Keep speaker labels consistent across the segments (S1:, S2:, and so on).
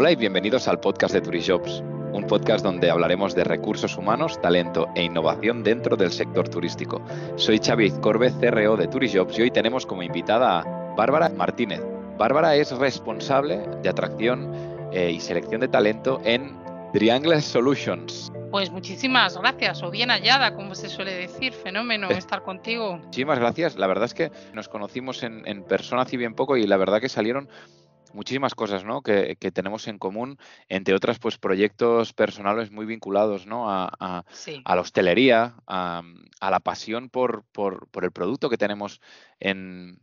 S1: Hola y bienvenidos al podcast de Turijobs, un podcast donde hablaremos de recursos humanos, talento e innovación dentro del sector turístico. Soy Xavi Corbe, CRO de Turijobs y hoy tenemos como invitada a Bárbara Martínez. Bárbara es responsable de atracción eh, y selección de talento en Triangle Solutions.
S2: Pues muchísimas gracias, o bien hallada, como se suele decir, fenómeno estar contigo.
S1: Muchísimas gracias, la verdad es que nos conocimos en, en persona hace bien poco y la verdad que salieron muchísimas cosas ¿no? que, tenemos en común, entre otras, pues proyectos personales muy vinculados ¿no? a, la hostelería, a, la pasión por, por, por, el producto que tenemos en,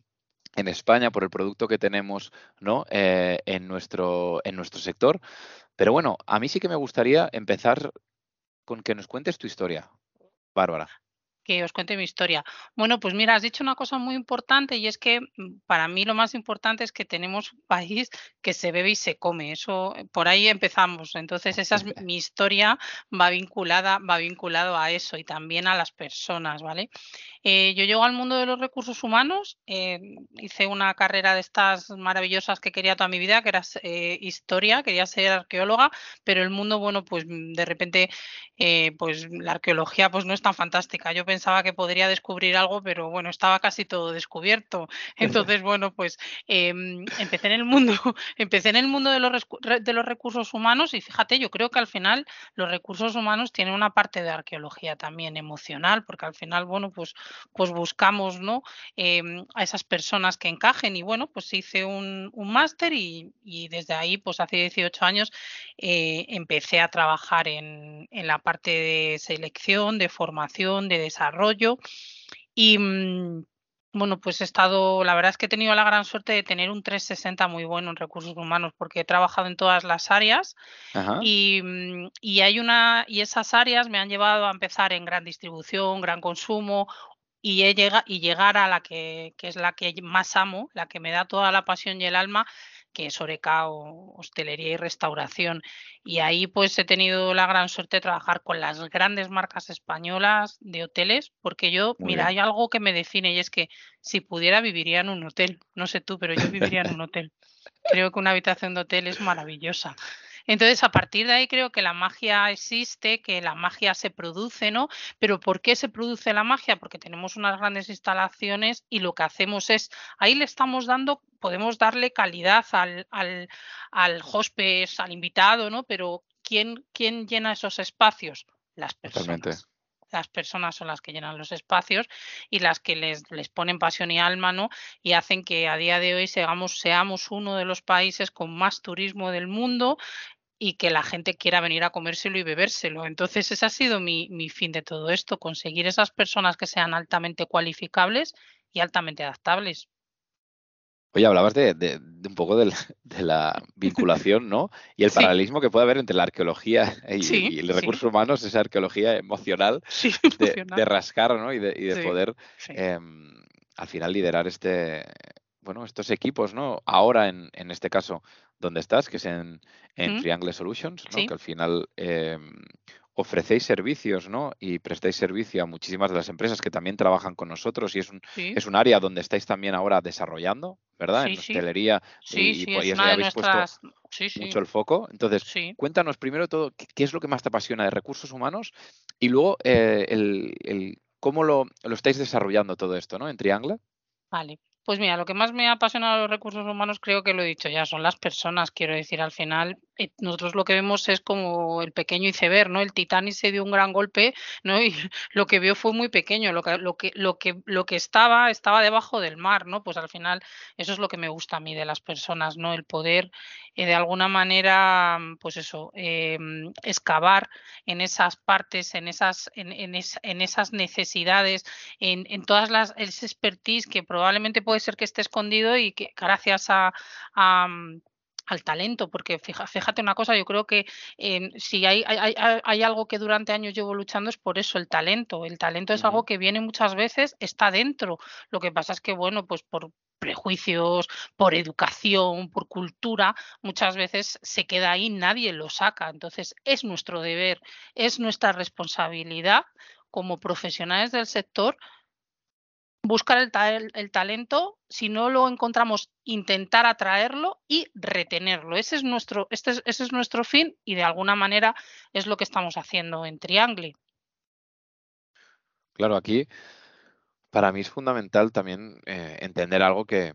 S1: en, España, por el producto que tenemos ¿no? Eh, en, nuestro, en nuestro sector. Pero bueno, a mí sí que me gustaría empezar con que nos cuentes tu historia, Bárbara
S2: que os cuente mi historia. Bueno, pues mira, has dicho una cosa muy importante y es que mm, para mí lo más importante es que tenemos un país que se bebe y se come. Eso eh, por ahí empezamos. Entonces esa es mi historia va vinculada va vinculado a eso y también a las personas, ¿vale? Eh, yo llego al mundo de los recursos humanos, eh, hice una carrera de estas maravillosas que quería toda mi vida, que era historia, quería ser arqueóloga, pero el mundo, bueno, pues mm, de repente, pues la arqueología pues no es tan fantástica. Yo pensaba que podría descubrir algo, pero bueno, estaba casi todo descubierto. Entonces, bueno, pues em, empecé en el mundo, empecé en el mundo de los, de los recursos humanos y fíjate, yo creo que al final los recursos humanos tienen una parte de arqueología también emocional, porque al final, bueno, pues, pues buscamos, ¿no? Em, a esas personas que encajen y bueno, pues hice un, máster y, desde ahí, pues hace 18 años, eh, empecé a trabajar en, en la parte de selección, de formación, de desarrollo desarrollo. Y mm, bueno, pues he estado, la verdad es que he tenido la gran suerte de tener un 360 muy bueno en recursos humanos, porque he trabajado en todas las áreas y, mm, y, hay una, y esas áreas me han llevado a empezar en gran distribución, gran consumo y, he llega, y llegar a la que, que es la que más amo, la que me da toda la pasión y el alma, que es Oreca o hostelería y restauración. Y ahí pues he tenido la gran suerte de trabajar con las grandes marcas españolas de hoteles, porque yo, mira, hay algo que me define y es que si pudiera viviría en un hotel. No sé tú, pero yo viviría en un hotel. Creo que una habitación de hotel es maravillosa. Entonces, a partir de ahí creo que la magia existe, que la magia se produce, ¿no? Pero ¿por qué se produce la magia? Porque tenemos unas grandes instalaciones y lo que hacemos es, ahí le estamos dando, podemos darle calidad al, al, al hospes, al invitado, ¿no? Pero ¿quién, quién llena esos espacios? Las personas las personas son las que llenan los espacios y las que les, les ponen pasión y alma, ¿no? Y hacen que a día de hoy seamos, seamos uno de los países con más turismo del mundo y que la gente quiera venir a comérselo y bebérselo. Entonces, ese ha sido mi, mi fin de todo esto, conseguir esas personas que sean altamente cualificables y altamente adaptables.
S1: Oye, hablabas de, un poco de la, vinculación, ¿no? Y el paralelismo que puede haber entre la arqueología y, el recurso humano, esa arqueología emocional, de, rascar, ¿no? Y de, poder em, al final liderar este, bueno, estos equipos, ¿no? Ahora, en, en este caso, donde estás, que es en, Triangle Solutions, ¿no? Que al final em, ofrecéis servicios, ¿no? Y prestáis servicio a muchísimas de las empresas que también trabajan con nosotros y es un, es un área donde estáis también ahora desarrollando, ¿verdad? en hostelería y, y, habéis puesto mucho el foco. Entonces, cuéntanos primero todo qué, es lo que más te apasiona de recursos humanos y luego eh, el, el, cómo lo, lo estáis desarrollando todo esto, ¿no? En Triangle.
S2: Vale, pues mira, lo que más me apasiona de los recursos humanos, creo que lo he dicho ya, son las personas. Quiero decir, al final, nosotros lo que vemos es como el pequeño iceberg, ¿no? El Titanic se dio un gran golpe, ¿no? Y lo que vio fue muy pequeño, lo que, lo que, lo que, lo que estaba, estaba debajo del mar, ¿no? Pues al final, eso es lo que me gusta a mí de las personas, ¿no? El poder, eh, de alguna manera, pues eso, em, excavar en esas partes, en esas, en, en, esas necesidades, en, en todas las, ese expertise que probablemente puede puede ser que esté escondido y que gracias a, mm, al talento, porque fíjate una cosa, yo creo que em, si hay, hay, hay, algo que durante años llevo luchando es por eso, el talento. El talento es algo que viene muchas veces, está dentro. Lo que pasa es que, bueno, pues por prejuicios, por educación, por cultura, muchas veces se queda ahí, nadie lo saca. Entonces, es nuestro deber, es nuestra responsabilidad como profesionales del sector buscar el, talento, si no lo encontramos, intentar atraerlo y retenerlo. Ese es nuestro, este ese es nuestro fin y de alguna manera es lo que estamos haciendo en Triangle.
S1: Claro, aquí para mí es fundamental también eh, entender algo que,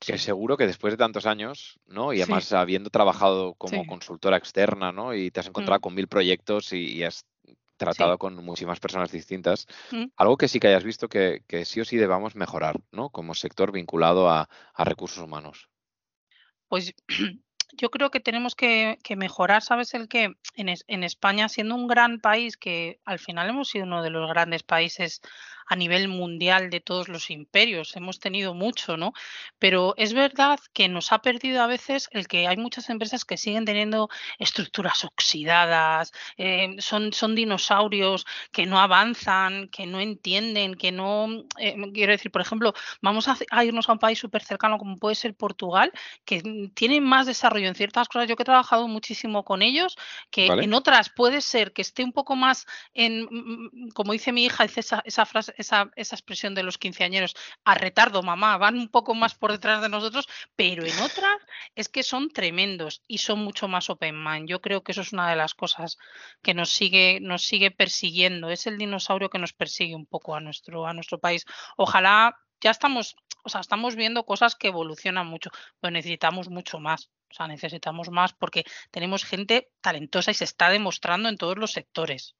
S1: seguro que después de tantos años, ¿no? Y además habiendo trabajado como consultora externa, ¿no? Y te has encontrado mm. con mil proyectos y, has tratado con muchísimas personas distintas. Mm. Algo que sí que hayas visto que, sí o sí debamos mejorar, ¿no? Como sector vinculado a, a recursos humanos.
S2: Pues yo creo que tenemos que, mejorar, ¿sabes? El que en, España, siendo un gran país, que al final hemos sido uno de los grandes países a nivel mundial de todos los imperios, hemos tenido mucho, ¿no? Pero es verdad que nos ha perdido a veces el que hay muchas empresas que siguen teniendo estructuras oxidadas, eh, son, son dinosaurios que no avanzan, que no entienden, que no, eh, quiero decir, por ejemplo, vamos a, a irnos a un país súper cercano como puede ser Portugal, que tiene más desarrollo en ciertas cosas. Yo que he trabajado muchísimo con ellos, que en otras puede ser que esté un poco más en, mm, mm, como dice mi hija, esa, esa frase, esa, esa expresión de los quinceañeros, a retardo, mamá, van un poco más por detrás de nosotros, pero en otras es que son tremendos y son mucho más open mind. Yo creo que eso es una de las cosas que nos sigue, nos sigue persiguiendo. Es el dinosaurio que nos persigue un poco a nuestro, a nuestro país. Ojalá ya estamos, o sea, estamos viendo cosas que evolucionan mucho, pero necesitamos mucho más. O sea, necesitamos más porque tenemos gente talentosa y se está demostrando en todos los sectores.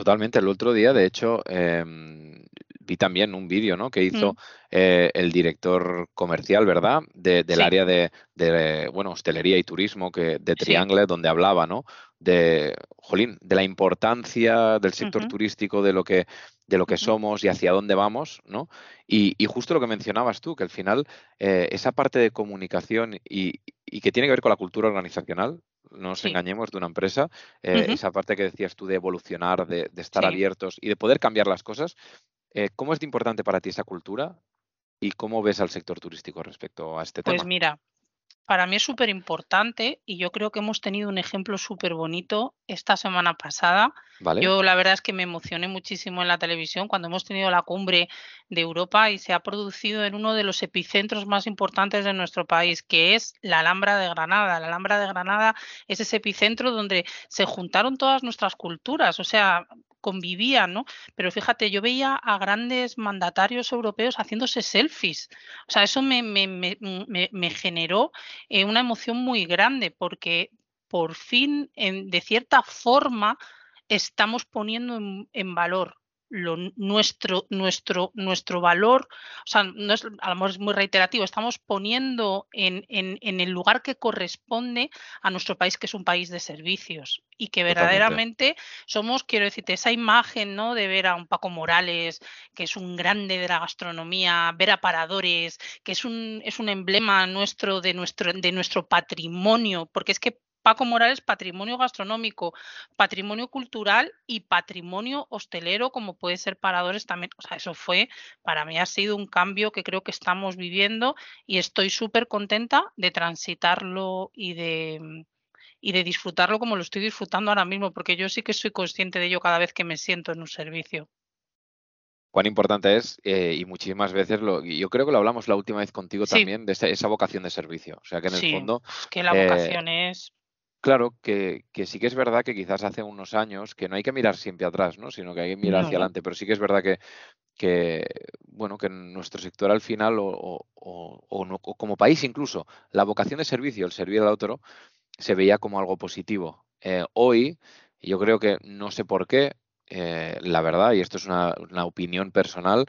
S1: Totalmente. El otro día, de hecho, em, vi también un vídeo ¿no? que hizo mm. eh, el director comercial, ¿verdad? del área de, bueno, hostelería y turismo que, de Triangle, donde hablaba, ¿no? De, jolín, de la importancia del sector turístico, de lo que de lo que somos y hacia dónde vamos, ¿no? Y, justo lo que mencionabas tú, que al final eh, esa parte de comunicación y, que tiene que ver con la cultura organizacional, no nos engañemos de una empresa, eh, esa parte que decías tú de evolucionar, de, estar abiertos y de poder cambiar las cosas, eh, ¿cómo es importante para ti esa cultura y cómo ves al sector turístico respecto a este
S2: tema?
S1: Pues
S2: mira, para mí es súper importante y yo creo que hemos tenido un ejemplo súper bonito esta semana pasada. Yo la verdad es que me emocioné muchísimo en la televisión cuando hemos tenido la cumbre de Europa y se ha producido en uno de los epicentros más importantes de nuestro país, que es la Alhambra de Granada. La Alhambra de Granada es ese epicentro donde se juntaron todas nuestras culturas. O sea, convivían, ¿no? Pero fíjate, yo veía a grandes mandatarios europeos haciéndose selfies. O sea, eso me, me, me, generó eh, una emoción muy grande porque por fin, en, de cierta forma, estamos poniendo en valor lo, nuestro, nuestro, nuestro valor, o sea, no es, a lo mejor es muy reiterativo, estamos poniendo en, en, el lugar que corresponde a nuestro país, que es un país de servicios, y que verdaderamente somos, quiero decirte, esa imagen ¿no? de ver a un Paco Morales, que es un grande de la gastronomía, ver a paradores, que es un, es un emblema nuestro de nuestro, de nuestro patrimonio, porque es que Paco Morales, patrimonio gastronómico, patrimonio cultural y patrimonio hostelero, como puede ser Paradores también. O sea, eso fue, para mí ha sido un cambio que creo que estamos viviendo y estoy súper contenta de transitarlo y de, y de disfrutarlo como lo estoy disfrutando ahora mismo, porque yo sí que soy consciente de ello cada vez que me siento en un servicio.
S1: Cuán importante es eh, y muchísimas veces lo, yo creo que lo hablamos la última vez contigo también de esa, vocación de servicio. O sea que en el fondo
S2: que la vocación eh, es
S1: Claro, que, sí que es verdad que quizás hace unos años, que no hay que mirar siempre atrás, ¿no? Sino que hay que mirar hacia adelante, pero sí que es verdad que, que bueno, que en nuestro sector al final, o, como país incluso, la vocación de servicio, el servir al otro, se veía como algo positivo. Eh, hoy, yo creo que no sé por qué, eh, la verdad, y esto es una, opinión personal,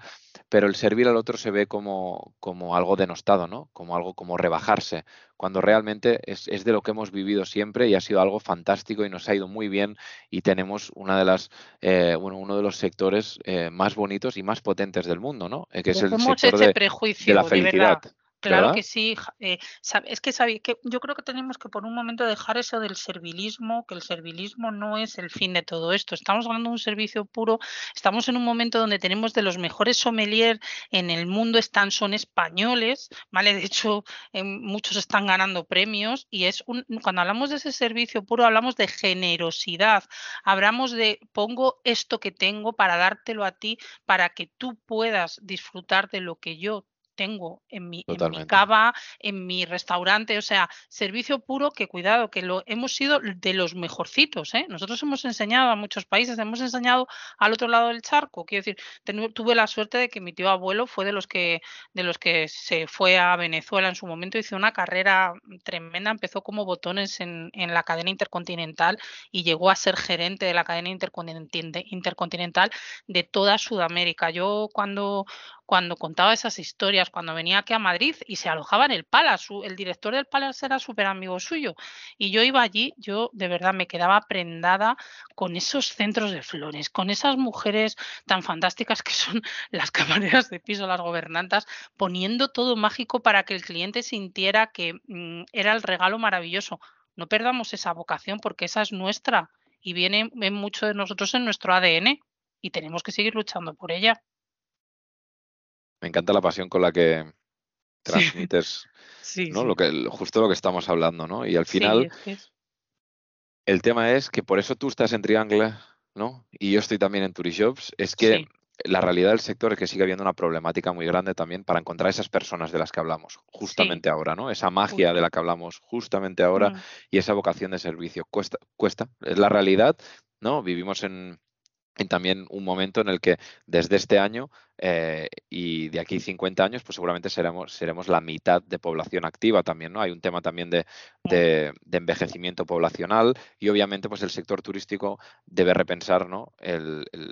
S1: pero el servir al otro se ve como, como, algo denostado, ¿no? Como algo como rebajarse, cuando realmente es, de lo que hemos vivido siempre y ha sido algo fantástico y nos ha ido muy bien y tenemos una de las, eh, bueno, uno de los sectores eh, más bonitos y más potentes del mundo, ¿no? que es el sector de, la felicidad.
S2: Claro que sí. Eh, es que, que yo creo que tenemos que por un momento dejar eso del servilismo, que el servilismo no es el fin de todo esto. Estamos hablando de un servicio puro. Estamos en un momento donde tenemos de los mejores sommeliers en el mundo, están, son españoles, ¿vale? De hecho, muchos están ganando premios y es un, cuando hablamos de ese servicio puro, hablamos de generosidad. Hablamos de pongo esto que tengo para dártelo a ti, para que tú puedas disfrutar de lo que yo tengo en mi, en mi cava, en mi restaurante, o sea, servicio puro que cuidado, que lo hemos sido de los mejorcitos. ¿eh? Nosotros hemos enseñado a muchos países, hemos enseñado al otro lado del charco. Quiero decir, tuve la suerte de que mi tío abuelo fue de los que de los que se fue a Venezuela en su momento, hizo una carrera tremenda, empezó como botones en, en la cadena intercontinental y llegó a ser gerente de la cadena intercontinental de toda Sudamérica. Yo cuando cuando contaba esas historias, cuando venía aquí a Madrid y se alojaba en el Palace. El director del Palace era súper amigo suyo. Y yo iba allí, yo de verdad me quedaba prendada con esos centros de flores, con esas mujeres tan fantásticas que son las camareras de piso, las gobernantas, poniendo todo mágico para que el cliente sintiera que mm, era el regalo maravilloso. No perdamos esa vocación porque esa es nuestra y viene en mucho de nosotros en nuestro ADN y tenemos que seguir luchando por ella.
S1: Me encanta la pasión con la que transmites ¿no? Lo que, justo lo que estamos hablando, ¿no? Y al final, el tema es que por eso tú estás en Triangle, ¿no? Y yo estoy también en Turishops, es que la realidad del sector es que sigue habiendo una problemática muy grande también para encontrar esas personas de las que hablamos justamente ahora, ¿no? Esa magia de la que hablamos justamente ahora mm. y esa vocación de servicio. Cuesta, cuesta, es la realidad, ¿no? Vivimos en, en también un momento en el que desde este año eh, y de aquí 50 años, pues seguramente seremos, seremos la mitad de población activa también, ¿no? Hay un tema también de, envejecimiento poblacional y obviamente pues el sector turístico debe repensar ¿no?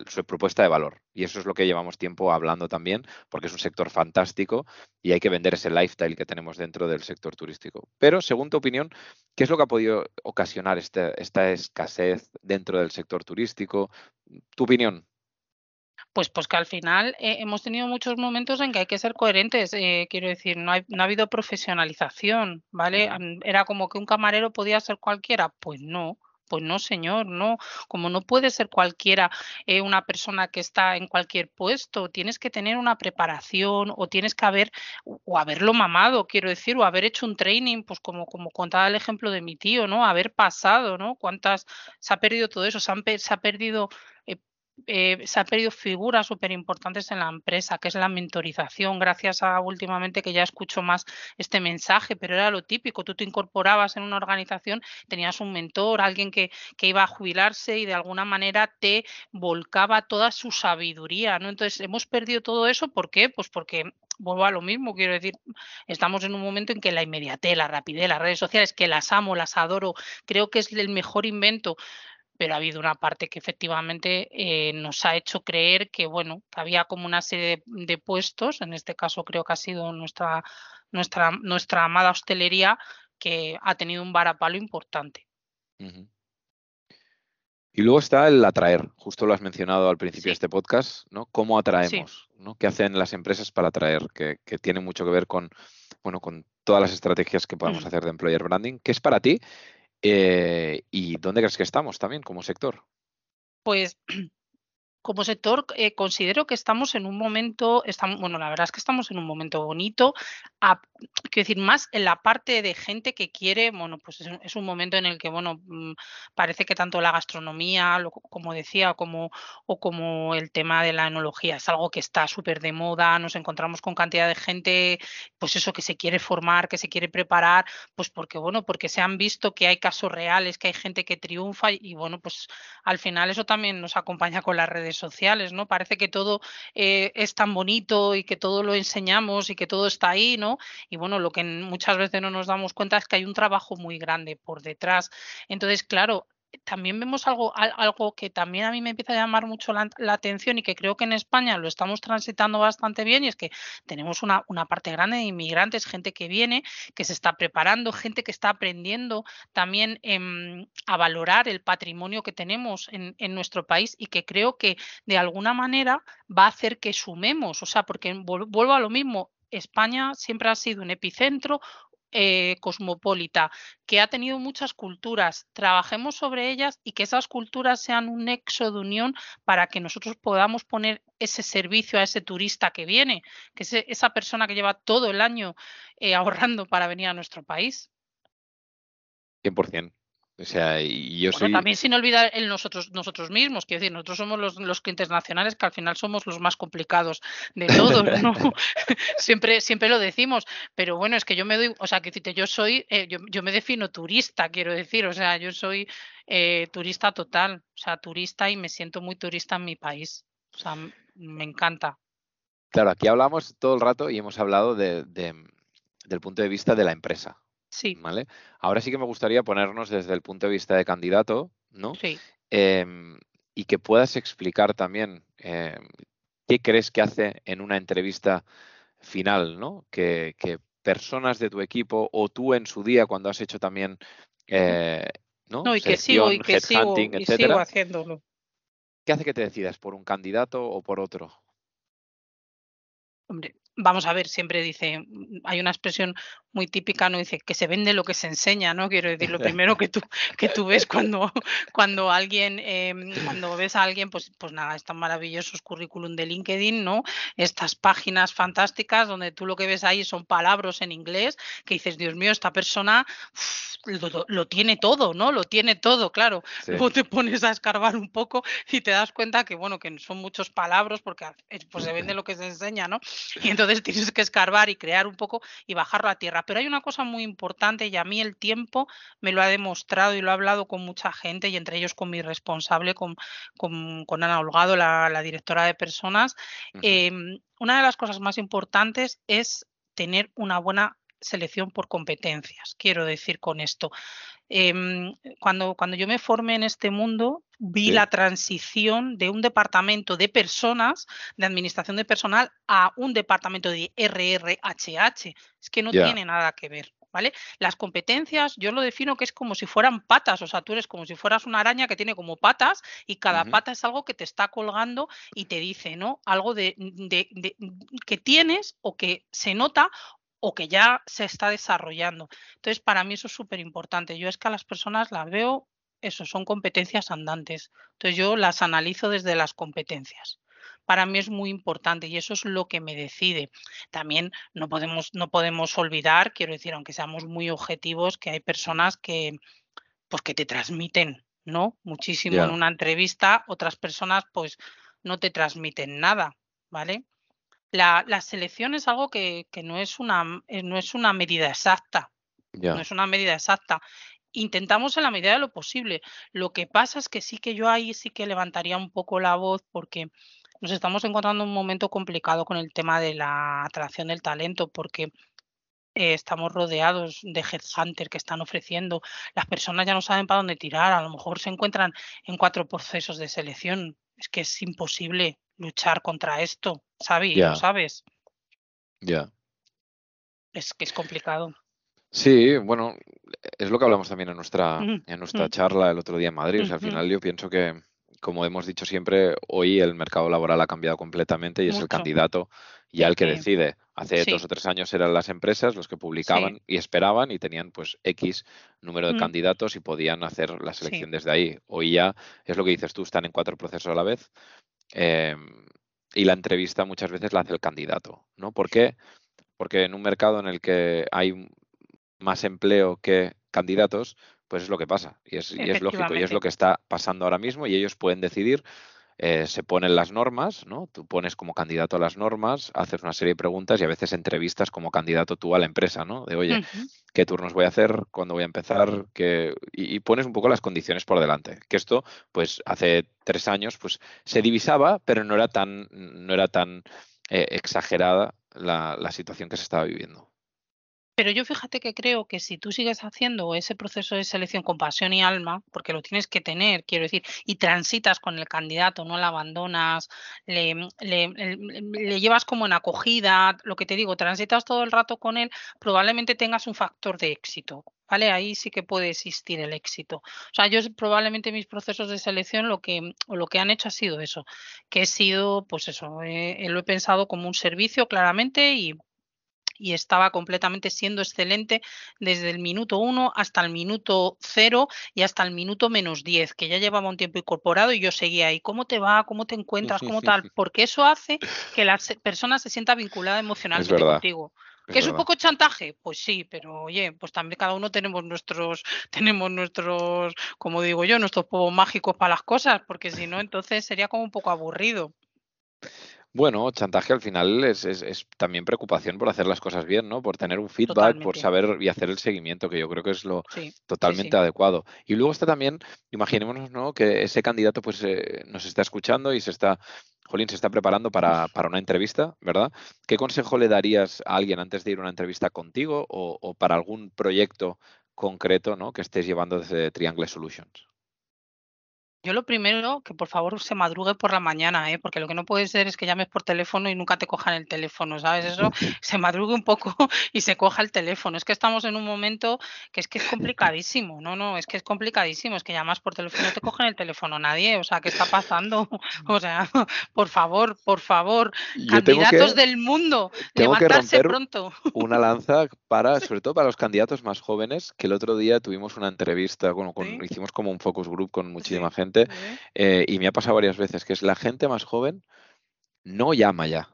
S1: su propuesta de valor. Y eso es lo que llevamos tiempo hablando también, porque es un sector fantástico y hay que vender ese lifestyle que tenemos dentro del sector turístico. Pero, según tu opinión, ¿qué es lo que ha podido ocasionar este, esta escasez dentro del sector turístico? ¿Tu opinión?
S2: Pues, pues que al final eh, hemos tenido muchos momentos en que hay que ser coherentes. Eh, quiero decir, no, no ha habido profesionalización, ¿vale? Era como que un camarero podía ser cualquiera. Pues no. Pues no, señor, no. Como no puede ser cualquiera eh, una persona que está en cualquier puesto, tienes que tener una preparación o tienes que haber, o haberlo mamado, quiero decir, o haber hecho un training, pues como, como contaba el ejemplo de mi tío, ¿no? Haber pasado, ¿no? ¿Cuántas, se ha perdido todo eso? Se, ha perdido eh, se han perdido figuras súper importantes en la empresa, que es la mentorización, gracias a últimamente que ya escucho más este mensaje, pero era lo típico, tú te incorporabas en una organización, tenías un mentor, alguien que, que iba a jubilarse y de alguna manera te volcaba toda su sabiduría, ¿no? Entonces, hemos perdido todo eso, ¿por qué? Pues porque vuelvo a lo mismo, quiero decir, estamos en un momento en que la inmediatez, la rapidez, las redes sociales, que las amo, las adoro, creo que es el mejor invento pero ha habido una parte que efectivamente eh, nos ha hecho creer que, bueno, había como una serie de, puestos, en este caso creo que ha sido nuestra, nuestra, nuestra amada hostelería, que ha tenido un varapalo importante.
S1: Y luego está el atraer, justo lo has mencionado al principio de este podcast, ¿no? ¿Cómo atraemos? ¿no? ¿Qué hacen las empresas para atraer? Que, que, tiene mucho que ver con, bueno, con todas las estrategias que podemos mm. hacer de employer branding. ¿Qué es para ti eh, ¿Y dónde crees que estamos también como sector?
S2: Pues como sector eh, considero que estamos en un momento, estamos, bueno, la verdad es que estamos en un momento bonito, quiero decir, más en la parte de gente que quiere, bueno, pues es, un momento en el que, bueno, mm, parece que tanto la gastronomía, como decía, como, o como el tema de la enología, es algo que está súper de moda, nos encontramos con cantidad de gente, pues eso, que se quiere formar, que se quiere preparar, pues porque, bueno, porque se han visto que hay casos reales, que hay gente que triunfa y, bueno, pues al final eso también nos acompaña con las redes sociales, ¿no? Parece que todo eh, es tan bonito y que todo lo enseñamos y que todo está ahí, ¿no? Y bueno, lo que muchas veces no nos damos cuenta es que hay un trabajo muy grande por detrás. Entonces, claro, también vemos algo, algo que también a mí me empieza a llamar mucho la, atención y que creo que en España lo estamos transitando bastante bien y es que tenemos una, una, parte grande de inmigrantes, gente que viene, que se está preparando, gente que está aprendiendo también em, a valorar el patrimonio que tenemos en, en, nuestro país y que creo que de alguna manera va a hacer que sumemos, o sea, porque vuelvo a lo mismo, España siempre ha sido un epicentro eh, cosmopolita, que ha tenido muchas culturas. Trabajemos sobre ellas y que esas culturas sean un nexo de unión para que nosotros podamos poner ese servicio a ese turista que viene, que es esa persona que lleva todo el año eh, ahorrando para venir a nuestro país.
S1: 100%. O sea, y yo soy...
S2: También sin olvidar el nosotros, nosotros mismos, quiero decir, nosotros somos los, los clientes nacionales que al final somos los más complicados de todos, ¿no? siempre, siempre lo decimos, pero bueno, es que yo me doy, o sea, que yo soy, eh, yo, yo, me defino turista, quiero decir, o sea, yo soy eh, turista total, o sea, turista y me siento muy turista en mi país, o sea, me encanta.
S1: Claro, aquí hablamos todo el rato y hemos hablado de, del punto de vista de la empresa,
S2: Sí.
S1: ¿Vale? Ahora sí que me gustaría ponernos desde el punto de vista de candidato, ¿no?
S2: Sí.
S1: Em, y que puedas explicar también em, qué crees que hace en una entrevista final, ¿no? Que, personas de tu equipo o tú en su día cuando has hecho también, eh, ¿no?
S2: no y que sigo, y que sigo, y sigo haciéndolo.
S1: ¿Qué hace que te decidas por un candidato o por otro?
S2: Hombre, vamos a ver, siempre dice, mm, hay una expresión muy típica, ¿no? Dice que se vende lo que se enseña, ¿no? Quiero decir, lo primero que tú, que tú ves cuando, cuando alguien, em, cuando ves a alguien, pues, pues nada, están maravillosos currículum de LinkedIn, ¿no? Estas páginas fantásticas donde tú lo que ves ahí son palabras en inglés, que dices, Dios mío, esta persona lo, tiene todo, ¿no? Lo tiene todo, claro. Luego te pones a escarbar un poco y te das cuenta que, bueno, que son muchos palabras porque pues se vende lo que se enseña, ¿no? Y entonces tienes que escarbar y crear un poco y bajarlo a tierra. Pero hay una cosa muy importante y a mí el tiempo me lo ha demostrado y lo he hablado con mucha gente y entre ellos con mi responsable, con, con, Ana Holgado, la, directora de personas. Em, una de las cosas más importantes es tener una buena selección por competencias. Quiero decir con esto, em, cuando, cuando yo me formé en este mundo, vi la transición de un departamento de personas, de administración de personal, a un departamento de RRHH. Es que no tiene nada que ver. ¿Vale? Las competencias yo lo defino que es como si fueran patas, o sea, tú eres como si fueras una araña que tiene como patas y cada pata es algo que te está colgando y te dice, ¿no? Algo de, de, que tienes o que se nota o que ya se está desarrollando. Entonces, para mí eso es súper importante. Yo es que a las personas las veo, eso, son competencias andantes. Entonces, yo las analizo desde las competencias. Para mí es muy importante y eso es lo que me decide. También no podemos, no podemos olvidar, quiero decir, aunque seamos muy objetivos, que hay personas que, pues, que te transmiten, ¿no? Muchísimo en una entrevista, otras personas, pues, no te transmiten nada, ¿vale? La, selección es algo que, no, es una, eh, no es una medida exacta. No es una medida exacta. Intentamos en la medida de lo posible. Lo que pasa es que sí que yo ahí sí que levantaría un poco la voz porque nos estamos encontrando un momento complicado con el tema de la atracción del talento porque eh, estamos rodeados de headhunters que están ofreciendo. Las personas ya no saben para dónde tirar. A lo mejor se encuentran en cuatro procesos de selección. Es que es imposible luchar contra esto, ¿sabes? ¿Lo sabes?
S1: Ya.
S2: Es que es complicado.
S1: Sí, bueno, es lo que hablamos también en nuestra, en nuestra charla el otro día en Madrid. al final yo pienso que, como hemos dicho siempre, hoy el mercado laboral ha cambiado completamente y es el candidato ya el que decide. Hace dos o tres años eran las empresas los que publicaban y esperaban y tenían pues X número de mm. candidatos y podían hacer la selección desde ahí. Hoy ya es lo que dices tú, están en cuatro procesos a la vez Em, y la entrevista muchas veces la hace el candidato, ¿no? ¿Por qué? Porque en un mercado en el que hay más empleo que candidatos, pues es lo que pasa y es, y es lógico y es lo que está pasando ahora mismo y ellos pueden decidir eh, se ponen las normas, ¿no? Tú pones como candidato a las normas, haces una serie de preguntas y a veces entrevistas como candidato tú a la empresa, ¿no? De oye, ¿qué turnos voy a hacer? ¿Cuándo voy a empezar? ¿Qué? Y, pones un poco las condiciones por delante. Que esto, pues hace tres años, pues se divisaba, pero no era tan, no era tan eh, exagerada la situación que se estaba viviendo.
S2: Pero yo fíjate que creo que si tú sigues haciendo ese proceso de selección con pasión y alma, porque lo tienes que tener, quiero decir, y transitas con el candidato, no lo abandonas, le, le, llevas como en acogida, lo que te digo, transitas todo el rato con él, probablemente tengas un factor de éxito. ¿Vale? Ahí sí que puede existir el éxito. O sea, yo probablemente mis procesos de selección lo que, lo que han hecho ha sido eso, que he sido, pues eso, lo he pensado como un servicio claramente y y estaba completamente siendo excelente desde el minuto 1 hasta el minuto 0 y hasta el minuto menos 10, que ya llevaba un tiempo incorporado y yo seguía ahí. ¿Cómo te va? ¿Cómo te encuentras? ¿Cómo tal? Porque eso hace que la persona se sienta vinculada emocionalmente contigo. ¿Que es, un poco chantaje? Pues sí, pero oye, pues también cada uno tenemos nuestros, tenemos nuestros, como digo yo, nuestros povos mágicos para las cosas, porque si no, entonces sería como un poco aburrido.
S1: Bueno, chantaje al final es, es, también preocupación por hacer las cosas bien, ¿no? Por tener un feedback, por saber y hacer el seguimiento, que yo creo que es lo totalmente adecuado. Y luego está también, imaginémonos, ¿no? Que ese candidato pues eh, nos está escuchando y se está, Jolín, se está preparando para, para, una entrevista, ¿verdad? ¿Qué consejo le darías a alguien antes de ir a una entrevista contigo o, o para algún proyecto concreto, ¿no? Que estés llevando desde Triangle Solutions?
S2: Yo lo primero, que por favor se madrugue por la mañana, ¿eh? porque lo que no puede ser es que llames por teléfono y nunca te cojan el teléfono, ¿sabes? Eso se madrugue un poco y se coja el teléfono. Es que estamos en un momento que es que es complicadísimo, no, no, es que es complicadísimo, es que llamas por teléfono y no te cogen el teléfono nadie, o sea, ¿qué está pasando? O sea, por favor, por favor, candidatos del mundo,
S1: tengo levantarse pronto. Una lanza para, sobre todo para los candidatos más jóvenes, que el otro día tuvimos una entrevista, bueno, hicimos como un focus group con muchísima gente eh, y me ha pasado varias veces, que es la gente más joven no llama ya.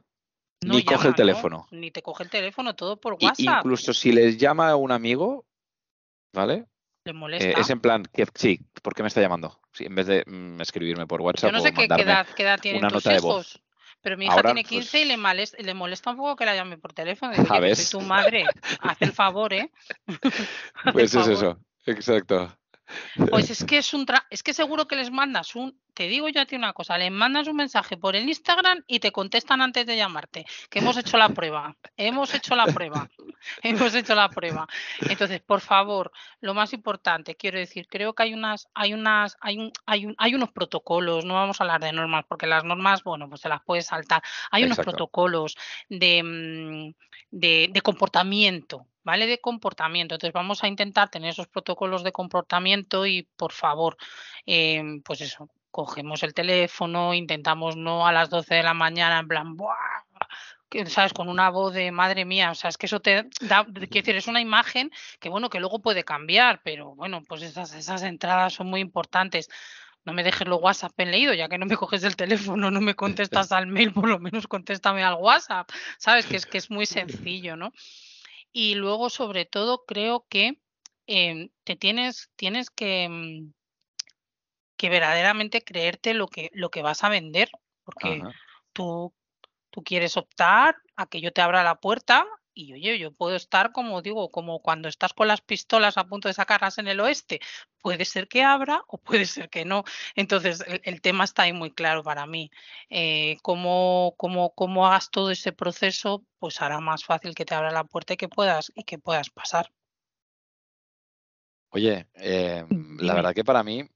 S1: ni coge el teléfono.
S2: Ni te coge el teléfono, todo por WhatsApp.
S1: incluso si les llama un amigo, ¿vale?
S2: Le molesta.
S1: es en plan, que, sí, ¿por qué me está llamando? en vez de mm, escribirme por WhatsApp.
S2: Yo no sé qué, edad, tienen una tus nota hijos. Pero mi hija tiene 15 pues y le molesta, le molesta un poco que la llame por teléfono. Dice soy tu madre, haz el favor, ¿eh?
S1: pues es eso, exacto.
S2: Pues es que es un es que seguro que les mandas un, te digo yo a ti una cosa, les mandas un mensaje por el Instagram y te contestan antes de llamarte, que hemos hecho la prueba, hemos hecho la prueba, hemos hecho la prueba. Entonces, por favor, lo más importante, quiero decir, creo que hay unas, hay unas, hay un, hay un, hay unos protocolos, no vamos a hablar de normas, porque las normas, bueno, pues se las puedes saltar. Hay unos protocolos de, mm, de, de comportamiento, ¿vale? De comportamiento. Entonces vamos a intentar tener esos protocolos de comportamiento y por favor, em, pues eso, cogemos el teléfono, intentamos no a las 12 de la mañana en plan. ¿sabes? Con una voz de madre mía, o sea, es que eso te da, quiero decir, es una imagen que bueno, que luego puede cambiar, pero bueno, pues esas, esas entradas son muy importantes. No me dejes los WhatsApp en leído, ya que no me coges el teléfono, no me contestas al mail, por lo menos contéstame al WhatsApp, ¿sabes? Que es que es muy sencillo, ¿no? Y luego, sobre todo, creo que em, te tienes, tienes que, mm, que verdaderamente creerte lo que, lo que vas a vender, porque tú, tú quieres optar a que yo te abra la puerta y oye, yo puedo estar como digo, como cuando estás con las pistolas a punto de sacarlas en el oeste, puede ser que abra o puede ser que no. Entonces, el, tema está ahí muy claro para mí. Eh, cómo, cómo, hagas todo ese proceso, pues hará más fácil que te abra la puerta y que puedas, y que puedas pasar.
S1: Oye, eh, la verdad que para mí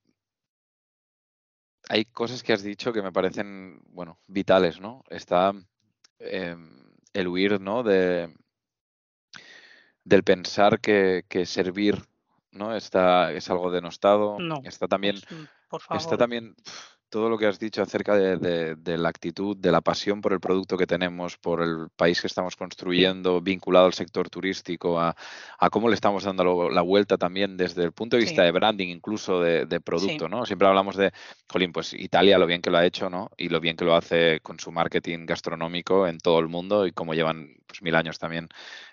S1: hay cosas que has dicho que me parecen, bueno, vitales, ¿no? Está em, el huir, ¿no? De, del pensar que, que servir no está es algo denostado. No, está también, pues, está también todo lo que has dicho acerca de, la actitud, de la pasión por el producto que tenemos, por el país que estamos construyendo, vinculado al sector turístico, a, cómo le estamos dando la vuelta también desde el punto de vista de branding, incluso de, producto, ¿no? Siempre hablamos de, Jolín, pues Italia, lo bien que lo ha hecho, ¿no? Y lo bien que lo hace con su marketing gastronómico en todo el mundo y cómo llevan pues, mil años también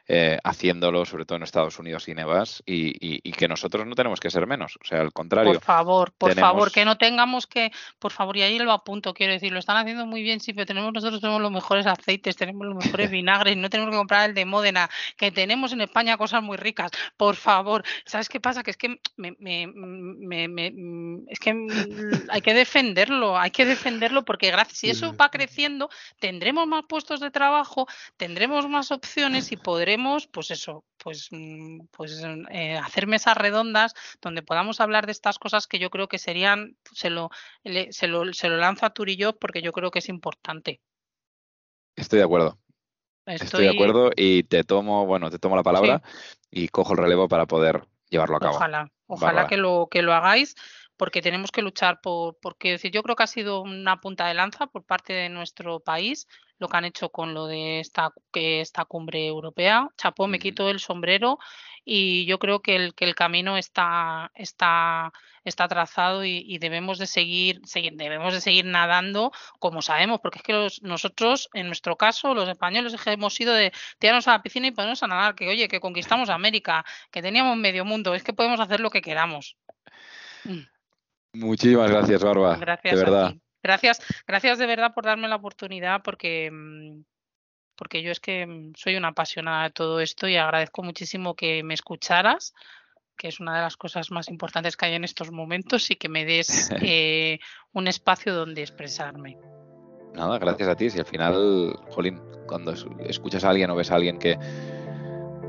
S1: eh, haciéndolo, sobre todo en Estados Unidos y Nevas, y, que nosotros no tenemos que ser menos, o sea, al contrario.
S2: Por favor, por favor, que no tengamos que, por favor, y ahí lo apunto, quiero decir, lo están haciendo muy bien, sí, pero tenemos nosotros tenemos los mejores aceites, tenemos los mejores vinagres, no tenemos que comprar el de Módena, que tenemos en España cosas muy ricas, por favor. ¿Sabes qué pasa? Que es que me, me, me, es que hay que defenderlo, hay que defenderlo porque gracias, si eso va creciendo, tendremos más puestos de trabajo, tendremos más opciones y podremos pues eso, pues, mm, pues eh, hacer mesas redondas donde podamos hablar de estas cosas que yo creo que serían, se lo, se lo, se lo lanzo a Turillo porque yo creo que es importante.
S1: Estoy de acuerdo. Estoy... de acuerdo y te tomo, bueno, te tomo la palabra y cojo el relevo para poder llevarlo a cabo.
S2: Ojalá, ojalá que lo, que lo hagáis porque tenemos que luchar por, porque decir, yo creo que ha sido una punta de lanza por parte de nuestro país lo que han hecho con lo de esta, que esta cumbre europea. Chapó, me quito el sombrero y yo creo que el, que el camino está, está, está trazado y, debemos de seguir, seguir, debemos de seguir nadando como sabemos, porque es que nosotros, en nuestro caso, los españoles hemos ido de tirarnos a la piscina y ponernos a nadar, que oye, que conquistamos América, que teníamos medio mundo, es que podemos hacer lo que queramos.
S1: Mm. Muchísimas gracias, Barba. Gracias. De verdad.
S2: Gracias, gracias de verdad por darme la oportunidad porque, mm, porque yo es que mm, soy una apasionada de todo esto y agradezco muchísimo que me escucharas, que es una de las cosas más importantes que hay en estos momentos y que me des eh, un espacio donde expresarme.
S1: Nada, gracias a ti. Si al final, Jolín, cuando escuchas a alguien o ves a alguien que,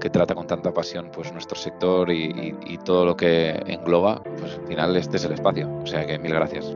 S1: que trata con tanta pasión pues nuestro sector y, y, todo lo que engloba, pues al final este es el espacio. O sea que mil gracias.